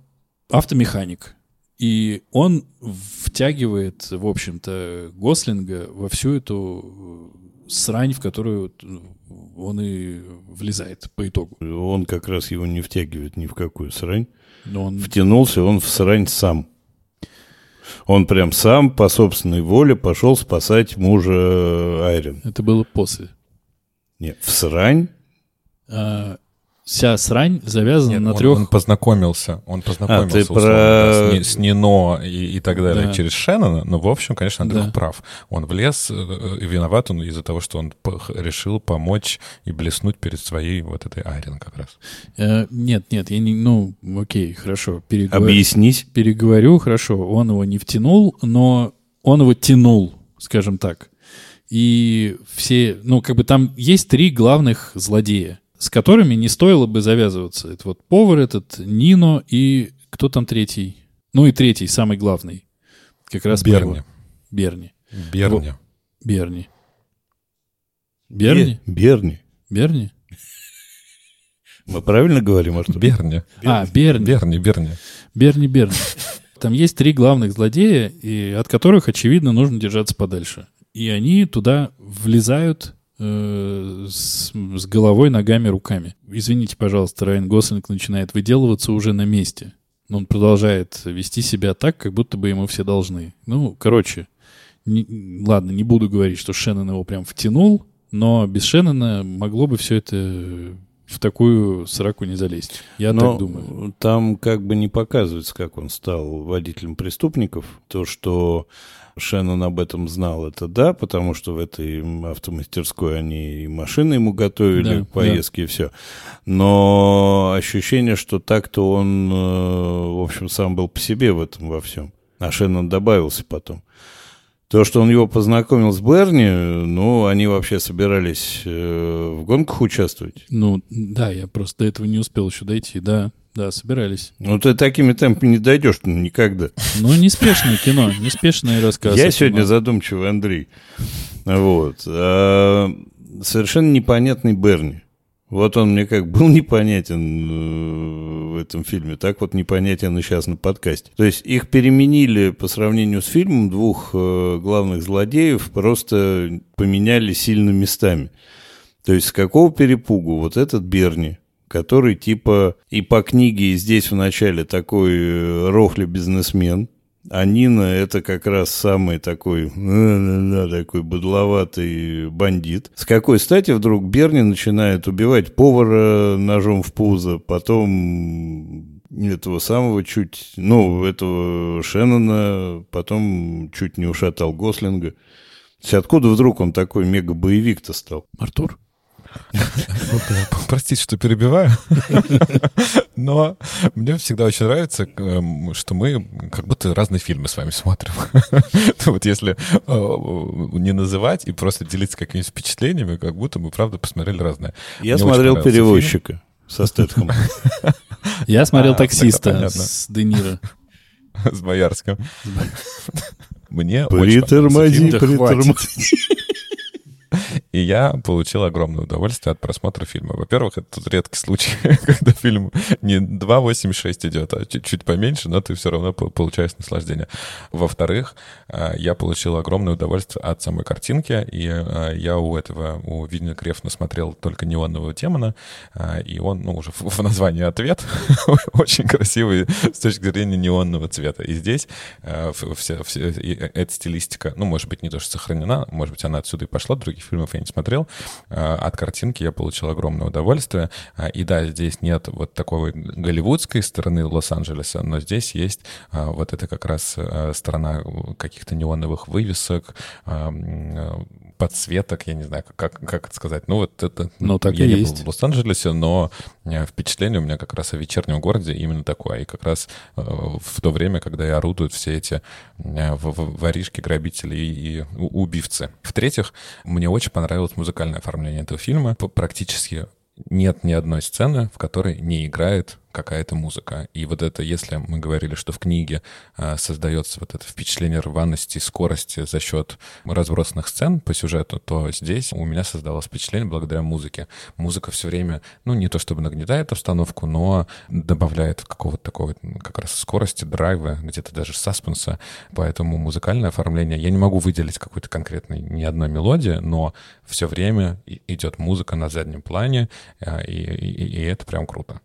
автомеханик. И он втягивает, в общем-то, Гослинга во всю эту э, срань, в которую он и влезает по итогу. Он как раз его не втягивает ни в какую срань. Но он... Втянулся он в срань сам. Он прям сам по собственной воле пошел спасать мужа Айрин. Это было после. Нет, в срань? А, вся срань завязана Нет, на он, трех... он познакомился, он познакомился ты условно, про- да, с, с Нино и, и так далее Да. через Шеннона, но, в общем, конечно, Андрюх Да. прав. Он влез, э, и виноват он из-за того, что он решил помочь и блеснуть перед своей вот этой Айрин как раз. Э, нет, нет, я не... Ну, окей, хорошо. переговорю. Объяснись. переговорю, хорошо, он его не втянул, но он его тянул, скажем так. И все, ну, как бы там есть три главных злодея, с которыми не стоило бы завязываться. Это вот повар этот, Нино и кто там третий? Ну и третий, самый главный. Как раз Берни. его- Берни. Берни. Берни. Берни? Бе- Берни. Берни? Мы правильно говорим, Артур? Берни. А, Берни. Берни, Берни. Берни, Берни. Там есть три главных злодея, и от которых, очевидно, нужно держаться подальше. И они туда влезают с, с головой, ногами, руками. Извините, пожалуйста, Райан Гослинг начинает выделываться уже на месте. Но он продолжает вести себя так, как будто бы ему все должны. Ну, короче, не- ладно, не буду говорить, что Шеннон его прям втянул, но без Шеннона могло бы все это в такую сраку не залезть. Я Но так думаю. там как бы не показывается, как он стал водителем преступников. То, что Шеннон об этом знал, это да, потому что в этой автомастерской они и машины ему готовили, Да, поездки и все. Но ощущение, что так-то он, э, в общем, сам был по себе в этом во всем. А Шеннон добавился потом. То, что он его познакомил с Берни, ну, они вообще собирались э, в гонках участвовать. Ну, да, я просто до этого не успел еще дойти. Да, да, собирались. Ну, ты такими темпами не дойдешь ну, никогда. Ну, неспешное кино, неспешный рассказ. Я о сегодня задумчивый Андрей. Вот. А, совершенно непонятный Берни. Вот он мне как был непонятен э, в этом фильме, так вот непонятен и сейчас на подкасте. То есть их переменили по сравнению с фильмом двух э, главных злодеев, просто поменяли сильно местами. То есть с какого перепугу вот этот Берни, который типа и по книге, и здесь в начале такой э, рохли-бизнесмен, а Нина это как раз самый такой, такой быдловатый бандит. С какой стати вдруг Берни начинает убивать повара ножом в пузо, потом этого самого чуть, ну, этого Шеннона, потом чуть не ушатал Гослинга. То откуда вдруг он такой мега-боевик-то стал? Артур? Ну, Простите, что перебиваю. Но мне всегда очень нравится, эм, что мы как будто разные фильмы с вами смотрим. Вот если э, не называть и просто делиться какими-то впечатлениями, как будто мы, правда, посмотрели разное. Я смотрел «Перевозчика» со Стэтхэмом. Я смотрел А, таксиста с Де Ниро. С Боярским. Мне Притормози, притормози. И я получил огромное удовольствие от просмотра фильма. Во-первых, это тут редкий случай, когда фильм не 2.86 идет, а чуть-чуть поменьше, но ты все равно по- получаешь наслаждение. Во-вторых, а, я получил огромное удовольствие от самой картинки, и а, я у этого, у Винни Крефна смотрел только неонового демона, а, и он, ну, уже в названии ответ, очень красивый с точки зрения неонного цвета. И здесь в- все, все- и, э, эта стилистика, ну, может быть, не то, что сохранена, может быть, она отсюда и пошла, других фильмов я не смотрел. От картинки я получил огромное удовольствие. И да, здесь нет вот такой голливудской стороны Лос-Анджелеса, но здесь есть вот это как раз сторона каких-то неоновых вывесок, подсветок, я не знаю, как, как это сказать. Ну, вот это... Ну, так я и не есть. был в Лос-Анджелесе, но э, впечатление у меня как раз о вечернем городе именно такое. И как раз э, в то время, когда и орудуют все эти э, воришки, грабители и, и убивцы. В-третьих, мне очень понравилось музыкальное оформление этого фильма. Практически нет ни одной сцены, в которой не играет какая-то музыка. И вот это, если мы говорили, что в книге э, создается вот это впечатление рваности, скорости за счет разбросанных сцен по сюжету, то здесь у меня создалось впечатление благодаря музыке. Музыка все время, ну, не то чтобы нагнетает обстановку, но добавляет какого-то такого как раз скорости, драйва, где-то даже саспенса. Поэтому музыкальное оформление, я не могу выделить какой-то конкретной ни одной мелодии, но все время идет музыка на заднем плане, э, и, и, и это прям круто.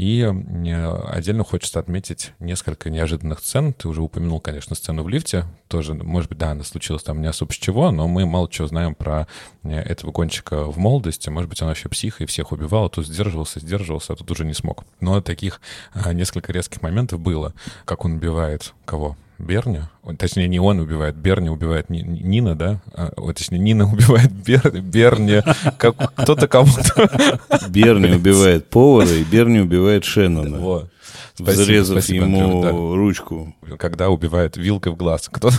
И отдельно хочется отметить несколько неожиданных сцен. Ты уже упомянул, конечно, сцену в лифте. Тоже, может быть, да, она случилась там не особо с чего, но мы мало чего знаем про э, этого гонщика в молодости. Может быть, он вообще псих и всех убивал, а тут сдерживался, сдерживался, а тут уже не смог. Но таких а, несколько резких моментов было. Как он убивает кого? Берни, точнее, не он убивает, Берни убивает Нина, да? А, точнее, Нина убивает Бер, Берни, как, кто-то кому-то. Берни убивает повара, и Берни убивает Шеннона. Вот. Спасибо, взрезав спасибо, ему да. ручку. Когда убивает вилкой в глаз. Кто?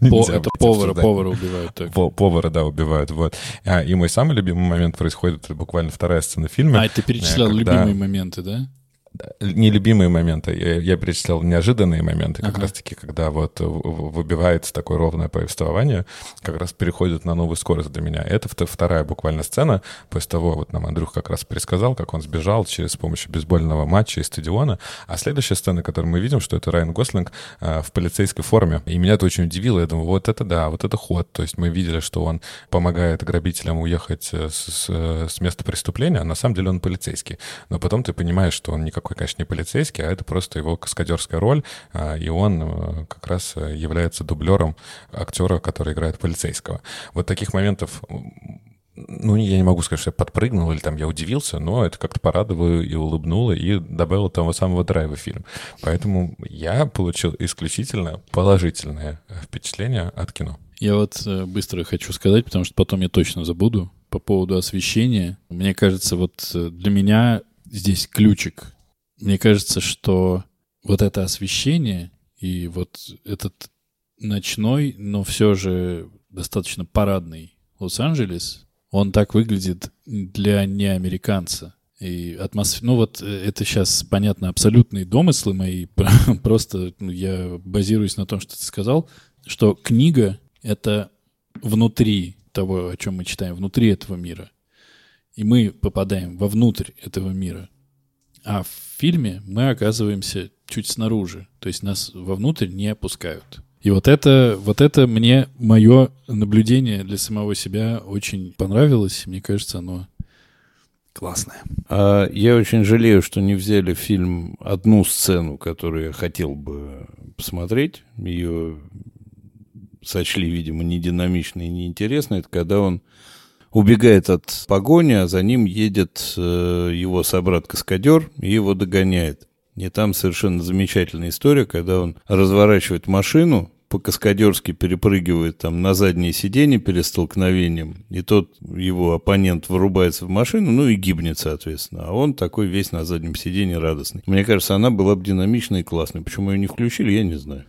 По, это повара, повара убивают. Так. Повара, да, убивают. Вот. А, и мой самый любимый момент происходит, буквально вторая сцена фильма. А, ты перечислял когда... любимые моменты, да? Нелюбимые моменты. Я, я перечислял неожиданные моменты, как ага. раз-таки, когда вот выбивается такое ровное повествование, как раз переходит на новую скорость для меня. Это вторая буквально сцена, после того, вот нам Андрюх как раз пересказал, как он сбежал через помощью бейсбольного матча из стадиона. А следующая сцена, которую мы видим, что это Райан Гослинг э, в полицейской форме. И меня это очень удивило. Я думаю, вот это да, вот это ход. То есть мы видели, что он помогает грабителям уехать э, с, с, с места преступления, а на самом деле он полицейский. Но потом ты понимаешь, что он никакой никакой, конечно, не полицейский, а это просто его каскадерская роль, а, и он э, как раз э, является дублером актера, который играет полицейского. Вот таких моментов ну, я не могу сказать, что я подпрыгнул или там я удивился, но это как-то порадовало и улыбнуло, и добавило того самого драйва в фильм. Поэтому я получил исключительно положительное впечатление от кино. Я вот э, быстро хочу сказать, потому что потом я точно забуду по поводу освещения. Мне кажется, вот для меня здесь ключик мне кажется, что вот это освещение и вот этот ночной, но все же достаточно парадный Лос-Анджелес, он так выглядит для неамериканца. И атмосфера, ну вот э, это сейчас, понятно, абсолютные домыслы мои, просто ну, я базируюсь на том, что ты сказал, что книга — это внутри того, о чем мы читаем, внутри этого мира. И мы попадаем вовнутрь этого мира. А фильме мы оказываемся чуть снаружи, то есть нас вовнутрь не опускают. И вот это, вот это мне, мое наблюдение для самого себя очень понравилось. Мне кажется, оно классное. А я очень жалею, что не взяли в фильм одну сцену, которую я хотел бы посмотреть. Ее сочли, видимо, не динамичной и неинтересной. Это когда он убегает от погони, а за ним едет э, его собрат-каскадер и его догоняет. И там совершенно замечательная история, когда он разворачивает машину, по-каскадерски перепрыгивает там на заднее сиденье перед столкновением, и тот, его оппонент, вырубается в машину, ну и гибнет, соответственно. А он такой весь на заднем сиденье радостный. Мне кажется, она была бы динамичной и классной. Почему ее не включили, я не знаю.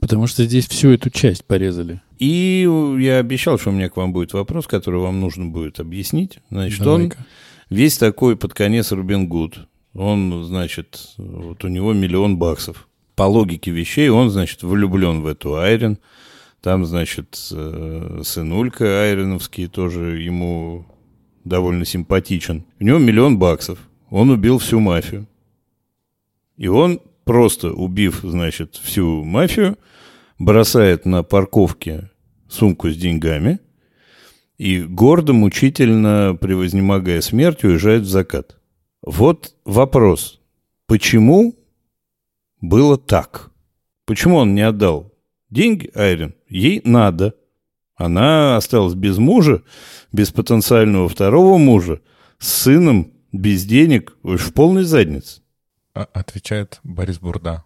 Потому что здесь всю эту часть порезали. И я обещал, что у меня к вам будет вопрос, который вам нужно будет объяснить. Значит, он весь такой под конец Робин Гуд. Он, значит, вот у него миллион баксов. По логике вещей он, значит, влюблен в эту Айрин. Там, значит, э, сынулька Айреновский тоже ему довольно симпатичен. У него миллион баксов. Он убил всю мафию. И он просто убив, значит, всю мафию, бросает на парковке сумку с деньгами и гордо, мучительно, превознемогая смерть, уезжает в закат. Вот вопрос. Почему было так? Почему он не отдал деньги Айрин? Ей надо. Она осталась без мужа, без потенциального второго мужа, с сыном, без денег, в полной заднице. А- Отвечает Борис Бурда.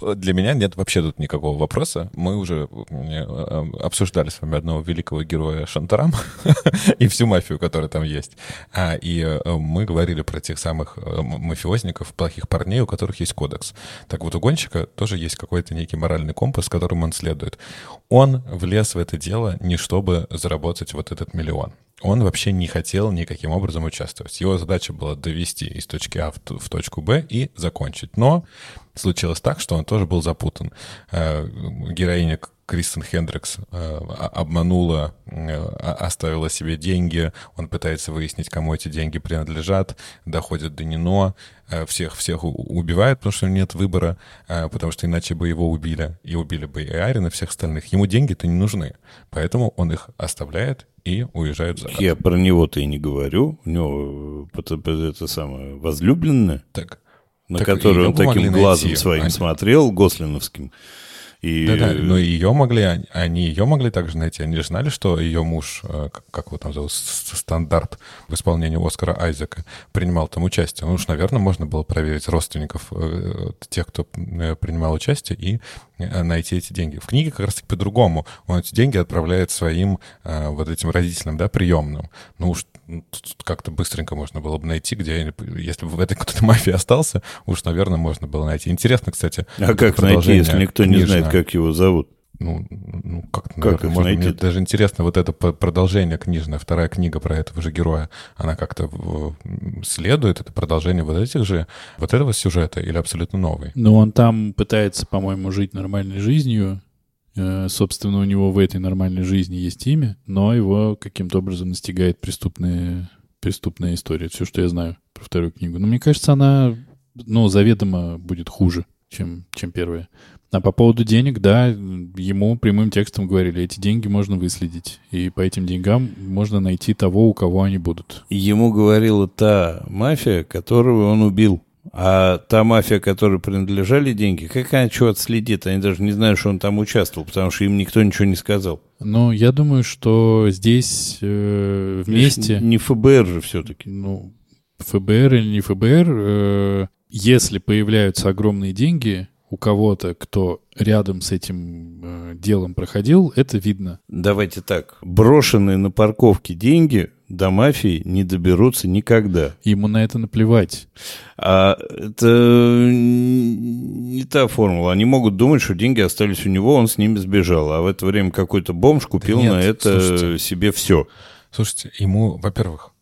Для меня нет вообще тут никакого вопроса. Мы уже э, обсуждали с вами одного великого героя Шантарам и всю мафию, которая там есть. А, и э, мы говорили про тех самых э, мафиозников, плохих парней, у которых есть кодекс. Так вот, у гонщика тоже есть какой-то некий моральный компас, которым он следует. Он влез в это дело не чтобы заработать вот этот миллион он вообще не хотел никаким образом участвовать. Его задача была довести из точки А в, точку Б и закончить. Но случилось так, что он тоже был запутан. Э, героиня Кристен Хендрикс э, обманула, э, оставила себе деньги, он пытается выяснить, кому эти деньги принадлежат, доходит до Нино, всех, всех убивает, потому что нет выбора, потому что иначе бы его убили, и убили бы и Арина, и всех остальных. Ему деньги-то не нужны, поэтому он их оставляет и уезжают за Я про него-то и не говорю. У него это, это самое возлюбленное, так, на так которую он таким глазом найти. своим Они... смотрел, гослиновским. И... Да, да, но ее могли, они ее могли также найти. Они же знали, что ее муж, как, как его там зовут, стандарт в исполнении Оскара Айзека, принимал там участие. Ну уж, наверное, можно было проверить родственников тех, кто принимал участие, и найти эти деньги. В книге как раз-таки по-другому. Он эти деньги отправляет своим вот этим родителям, да, приемным. Ну уж как-то быстренько можно было бы найти, где, если бы в этой кто-то мафии остался, уж, наверное, можно было найти. Интересно, кстати. А как найти, если никто не знает, как его зовут? Ну, ну как, наверное, как можно, найти? мне даже интересно, вот это продолжение книжное, вторая книга про этого же героя, она как-то следует, это продолжение вот этих же, вот этого сюжета или абсолютно новый? Ну, он там пытается, по-моему, жить нормальной жизнью, Собственно, у него в этой нормальной жизни есть имя, но его каким-то образом настигает преступная, преступная история. Все, что я знаю про вторую книгу. Но мне кажется, она, ну, заведомо будет хуже, чем, чем первая. А по поводу денег, да, ему прямым текстом говорили, эти деньги можно выследить. И по этим деньгам можно найти того, у кого они будут. Ему говорила та мафия, которую он убил. А та мафия, которой принадлежали деньги, как она что отследит? Они даже не знают, что он там участвовал, потому что им никто ничего не сказал. Ну, я думаю, что здесь э, вместе... Не ФБР же все-таки. Ну, ФБР или не ФБР, э, если появляются огромные деньги у кого-то, кто рядом с этим э, делом проходил, это видно. Давайте так. Брошенные на парковке деньги до мафии не доберутся никогда. Ему на это наплевать. А это не та формула. Они могут думать, что деньги остались у него, он с ними сбежал. А в это время какой-то бомж купил да нет, на это слушайте, себе все. Слушайте, ему, во-первых,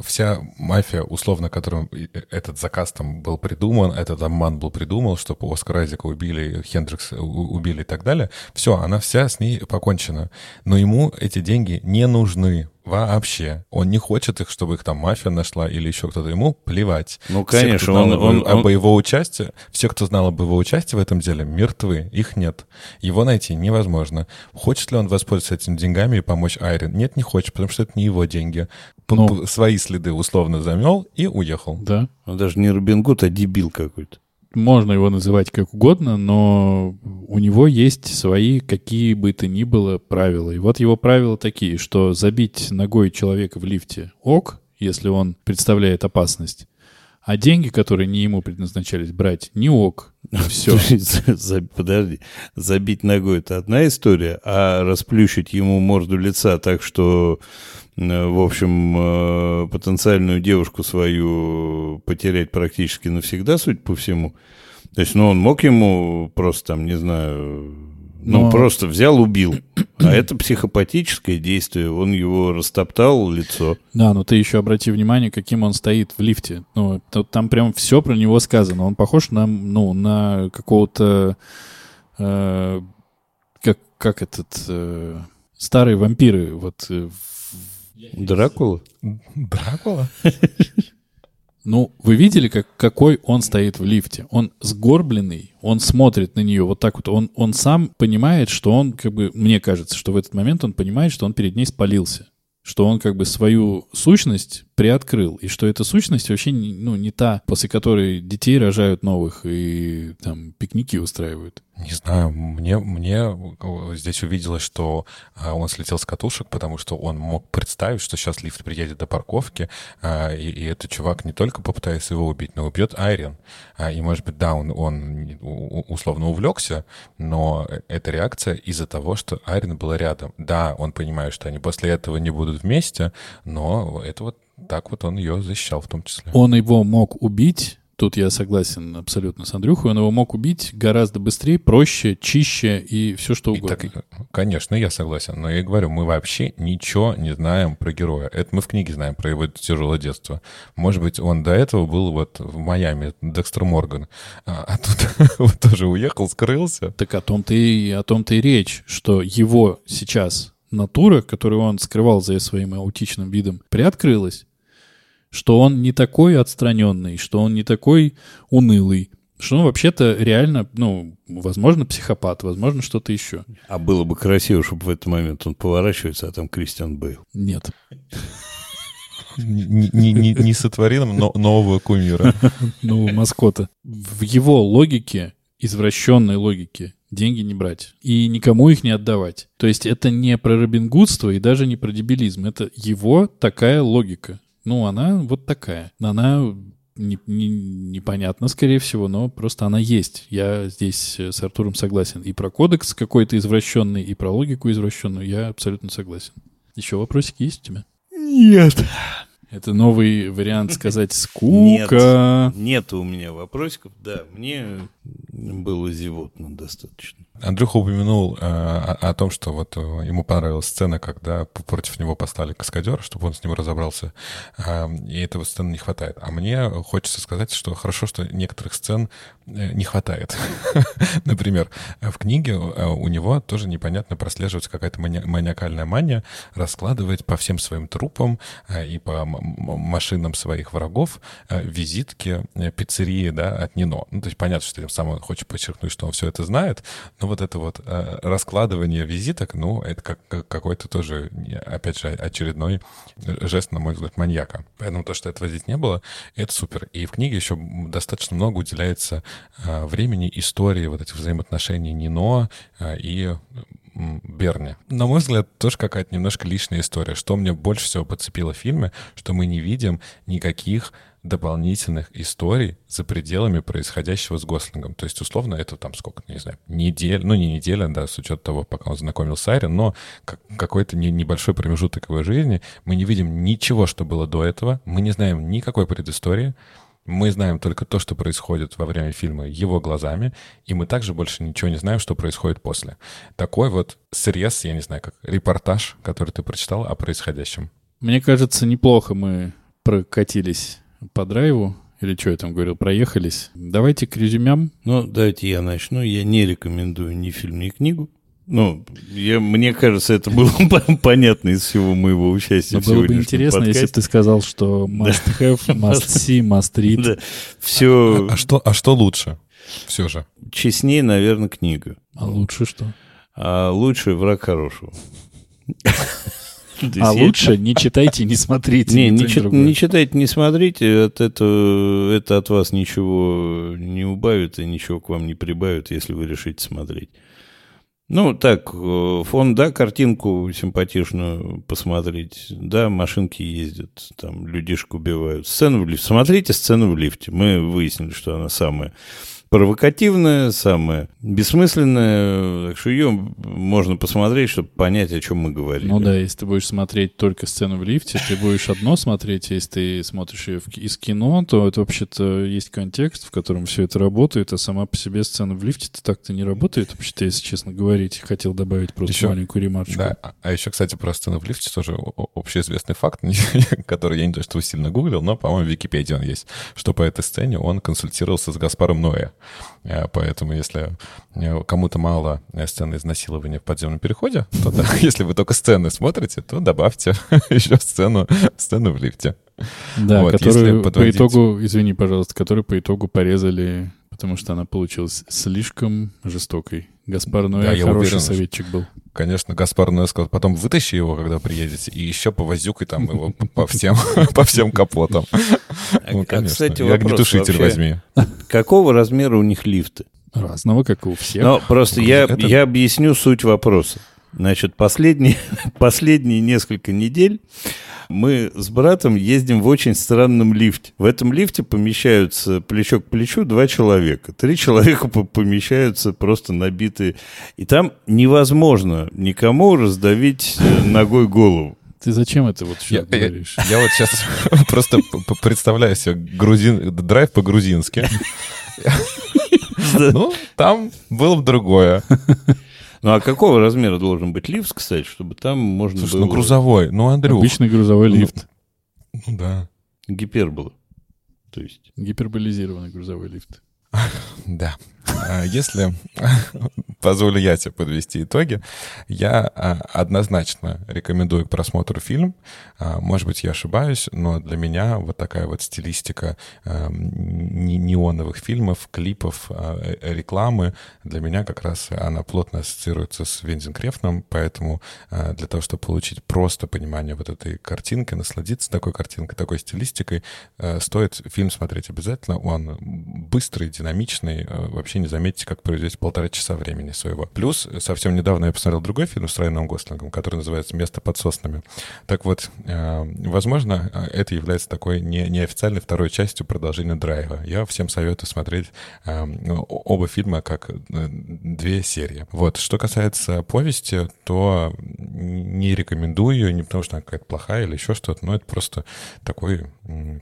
вся мафия, условно, которым этот заказ там был придуман, этот обман был придуман, чтобы Оскар Айзека убили, Хендрикс убили и так далее, все, она вся с ней покончена. Но ему эти деньги не нужны. Вообще. Он не хочет их, чтобы их там мафия нашла или еще кто-то. Ему плевать. Ну, конечно. Все, он, он, он, об его участии, все, кто знал об его участии в этом деле, мертвы. Их нет. Его найти невозможно. Хочет ли он воспользоваться этими деньгами и помочь Айрин? Нет, не хочет, потому что это не его деньги. Ну, Свои следы условно замел и уехал. Да. Он даже не Робин Гуд, а дебил какой-то можно его называть как угодно, но у него есть свои какие бы то ни было правила. И вот его правила такие, что забить ногой человека в лифте ок, если он представляет опасность, а деньги, которые не ему предназначались брать, не ок. Все. Подожди. Забить ногой — это одна история, а расплющить ему морду лица так, что в общем, э, потенциальную девушку свою потерять практически навсегда, судя по всему. То есть, ну, он мог ему просто там, не знаю, ну, Но... просто взял, убил. А это психопатическое действие. Он его растоптал лицо. Да, но ты еще обрати внимание, каким он стоит в лифте. Ну, там прям все про него сказано. Он похож на, ну, на какого-то... Э, как, как этот... Э, старые вампиры вот э, Дракула? Дракула? Ну, вы видели, как, какой он стоит в лифте? Он сгорбленный, он смотрит на нее вот так вот. Он, он сам понимает, что он, как бы, мне кажется, что в этот момент он понимает, что он перед ней спалился. Что он как бы свою сущность приоткрыл, и что эта сущность вообще ну, не та, после которой детей рожают новых и там пикники устраивают. Не знаю, мне, мне здесь увиделось, что а, он слетел с катушек, потому что он мог представить, что сейчас лифт приедет до парковки, а, и, и этот чувак не только попытается его убить, но убьет Айрин. А, и, может быть, да, он, он условно увлекся, но это реакция из-за того, что Айрин была рядом. Да, он понимает, что они после этого не будут вместе, но это вот так вот он ее защищал в том числе. Он его мог убить, Тут я согласен абсолютно с Андрюхой. Он его мог убить гораздо быстрее, проще, чище и все что угодно. И так, конечно, я согласен. Но я говорю, мы вообще ничего не знаем про героя. Это мы в книге знаем про его тяжелое детство. Может быть, он до этого был вот в Майами, Декстер Морган. А, а тут вот тоже уехал, скрылся. Так о том-то и, о том-то и речь, что его сейчас натура, которую он скрывал за своим аутичным видом, приоткрылась что он не такой отстраненный, что он не такой унылый, что он вообще-то реально, ну, возможно, психопат, возможно, что-то еще. А было бы красиво, чтобы в этот момент он поворачивается, а там Кристиан Бейл. Нет. Не, не, не, не сотворим но, нового кумира. Ну, маскота. В его логике, извращенной логике, деньги не брать и никому их не отдавать. То есть это не про робингудство и даже не про дебилизм. Это его такая логика. Ну, она вот такая. Она не, не, непонятно, скорее всего, но просто она есть. Я здесь с Артуром согласен. И про кодекс какой-то извращенный, и про логику извращенную я абсолютно согласен. Еще вопросики есть у тебя? Нет. Это новый вариант сказать скука. Нет, нет у меня вопросиков. Да, мне было зевотно достаточно. Андрюха упомянул э, о, о том, что вот э, ему понравилась сцена, когда против него поставили каскадер, чтобы он с ним разобрался, э, и этого сцены не хватает. А мне хочется сказать, что хорошо, что некоторых сцен не хватает. Например, в книге э, у него тоже непонятно прослеживается какая-то мани- маниакальная мания раскладывать по всем своим трупам э, и по машинам своих врагов визитки пиццерии да, от Нино. Ну, то есть понятно, что тем самым он хочет подчеркнуть, что он все это знает, но вот это вот э, раскладывание визиток, ну, это как, какой-то тоже, опять же, очередной жест, на мой взгляд, маньяка. Поэтому то, что этого здесь не было, это супер. И в книге еще достаточно много уделяется э, времени, истории вот этих взаимоотношений Нино э, и Берни. На мой взгляд, тоже какая-то немножко личная история. Что мне больше всего подцепило в фильме, что мы не видим никаких дополнительных историй за пределами происходящего с Гослингом. То есть, условно, это там сколько, не знаю, неделя, ну не неделя, да, с учетом того, пока он знакомился с Айрин, но как, какой-то не, небольшой промежуток его жизни. Мы не видим ничего, что было до этого, мы не знаем никакой предыстории, мы знаем только то, что происходит во время фильма его глазами, и мы также больше ничего не знаем, что происходит после. Такой вот срез, я не знаю, как репортаж, который ты прочитал о происходящем. Мне кажется, неплохо мы прокатились по драйву, или что я там говорил, проехались. Давайте к резюмям. Ну, давайте я начну. Я не рекомендую ни фильм, ни книгу. Ну, я, мне кажется, это было понятно из всего моего участия Но в было бы интересно, подкасте. если бы ты сказал, что must have, must see, must read. Да. Все... А, а, что, а что лучше все же? Честнее, наверное, книга. А лучше что? А лучше враг хорошего. А лучше не читайте, не смотрите. Не, не, чит, не читайте, не смотрите. От этого, это от вас ничего не убавит и ничего к вам не прибавит, если вы решите смотреть. Ну, так, э, фон, да, картинку симпатичную посмотреть. Да, машинки ездят, там людишек убивают. Сцену в лифте. Смотрите сцену в лифте. Мы выяснили, что она самая провокативная, самая бессмысленная, так что ее можно посмотреть, чтобы понять, о чем мы говорим. Ну да, если ты будешь смотреть только сцену в лифте, ты будешь одно смотреть, а если ты смотришь ее из кино, то это вообще-то есть контекст, в котором все это работает, а сама по себе сцена в лифте-то так-то не работает, вообще-то, если честно говорить. Хотел добавить просто еще, маленькую ремарочку. Да, а еще, кстати, про сцену в лифте тоже общеизвестный факт, который я не то что сильно гуглил, но, по-моему, в Википедии он есть, что по этой сцене он консультировался с Гаспаром Ноя. Э, поэтому если э, кому-то мало э, сцены изнасилования в подземном переходе, то да, если вы только сцены смотрите, то добавьте еще сцену, сцену в лифте. Да, вот, которую подводить... по итогу, извини, пожалуйста, которую по итогу порезали, потому что она получилась слишком жестокой. Гаспар Ноэ да, хороший уверен, советчик был. конечно, Гаспар Ноэ сказал, потом вытащи его, когда приедете, и еще повозюкай там его по всем, по всем капотам. Ну, А, конечно, кстати, и огнетушитель возьми. Какого размера у них лифты? Разного, как и у всех. Но просто я, я объясню суть вопроса. Значит, последние, последние несколько недель мы с братом ездим в очень странном лифте. В этом лифте помещаются плечо к плечу два человека. Три человека по- помещаются просто набитые. И там невозможно никому раздавить э, ногой голову. Ты зачем это вот Я, сейчас я- говоришь? я вот сейчас просто представляю себе грузин, драйв по-грузински. Ну, там было бы другое. Ну а какого размера должен быть лифт, кстати, чтобы там можно Слушай, было... ну грузовой, ну, Андрюх. Обычный грузовой Ну, лифт. Ну да. Гипербола. То есть... Гиперболизированный грузовой лифт. Да. А, Если позволю я тебе подвести итоги, я а, однозначно рекомендую к просмотру фильм. А, Может быть, я ошибаюсь, но для меня вот такая вот стилистика не- неоновых фильмов, клипов, э, рекламы, для меня как раз она плотно ассоциируется с Вензенкрефном, поэтому а, для того, чтобы получить просто понимание вот этой картинки, насладиться такой картинкой, такой стилистикой, стоит фильм смотреть обязательно. Он быстрый, динамичный. э, Вообще не заметите, как проведете полтора часа времени своего. Плюс совсем недавно я посмотрел другой фильм с Райаном Гослингом, который называется «Место под соснами». Так вот, э, возможно, э, это является такой не- неофициальной второй частью продолжения «Драйва». Я всем советую смотреть э, о- оба фильма как э, две серии. Вот. Что касается повести, то не рекомендую ее, не потому что она какая-то плохая или еще что-то, но это просто такой,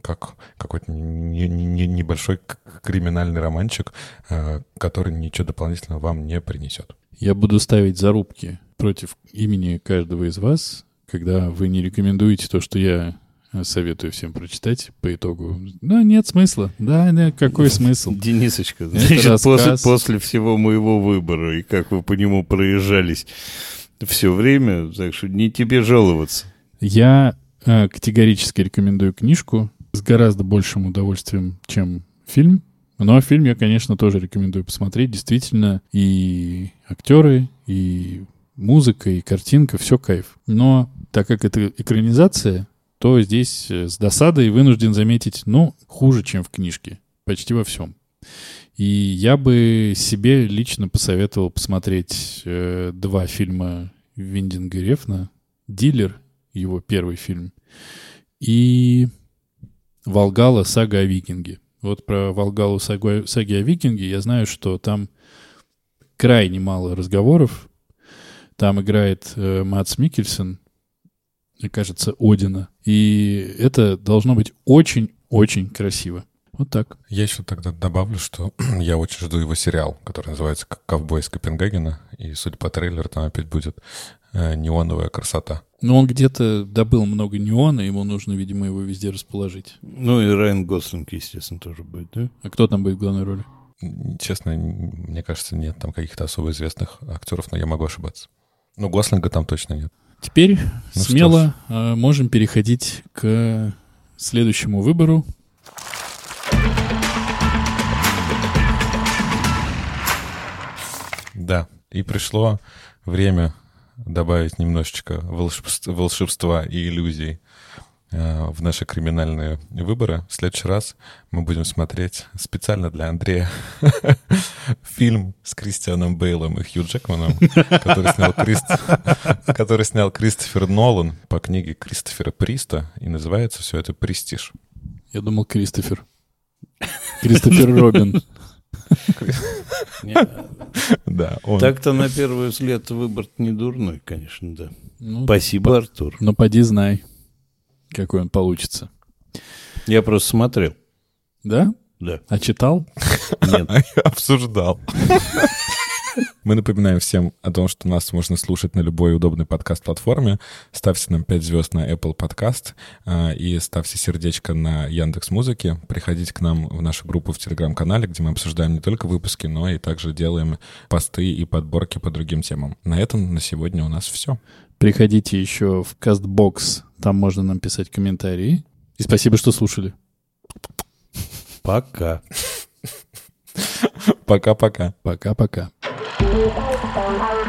как какой-то не- не- небольшой криминальный романчик, э, который ничего дополнительного вам не принесет. Я буду ставить зарубки против имени каждого из вас, когда вы не рекомендуете то, что я э, советую всем прочитать по итогу. Ну, нет смысла. Да, да, какой смысл? Денисочка, значит, после, после всего моего выбора и как вы по нему проезжались все время, так что не тебе жаловаться. Я э, категорически рекомендую книжку с гораздо большим удовольствием, чем фильм. Но фильм я, конечно, тоже рекомендую посмотреть. Действительно, и актеры, и музыка, и картинка, все кайф. Но так как это экранизация, то здесь э, с досадой вынужден заметить, ну, хуже, чем в книжке. Почти во всем. И я бы себе лично посоветовал посмотреть э, два фильма Виндинга Рефна. «Дилер», его первый фильм, и «Волгала. Сага о викинге». Вот про «Волгалу. Саги о викинге» я знаю, что там крайне мало разговоров. Там играет э, Мац Микельсон, мне кажется, Одина. И это должно быть очень-очень красиво. Вот так. Я еще тогда добавлю, что я очень жду его сериал, который называется «К- «Ковбой из Копенгагена», и, судя по трейлеру, там опять будет э, неоновая красота. Но он где-то добыл много неона, ему нужно, видимо, его везде расположить. Ну и Райан Гослинг, естественно, тоже будет, да? А кто там будет в главной роли? Честно, мне кажется, нет там каких-то особо известных актеров, но я могу ошибаться. Ну, Гослинга там точно нет. Теперь Ну смело э, можем переходить к следующему выбору. Да, и пришло время добавить немножечко волшебс- волшебства и иллюзий э, в наши криминальные выборы. В следующий раз мы будем смотреть специально для Андрея фильм с Кристианом Бейлом и Хью Джекманом, который снял, Крист- который снял Кристофер Нолан по книге Кристофера Приста, и называется все это «Престиж». Я думал, Кристофер. Кристофер Робин. Да, он... Так-то на первый взгляд выбор не дурной, конечно, да. Ну, Спасибо, Артур. но поди знай, какой он получится. Я просто смотрел. Да? Да. А читал? Нет. обсуждал. Мы напоминаем всем о том, что нас можно слушать на любой удобной подкаст-платформе. Ставьте нам 5 звезд на Apple Podcast э, и ставьте сердечко на Яндекс Музыке. Приходите к нам в нашу группу в Телеграм-канале, где мы обсуждаем не только выпуски, но и также делаем посты и подборки по другим темам. На этом на сегодня у нас все. Приходите еще в CastBox, там можно нам писать комментарии. И спасибо, что слушали. Пока. Пока-пока. Пока-пока. Thank you.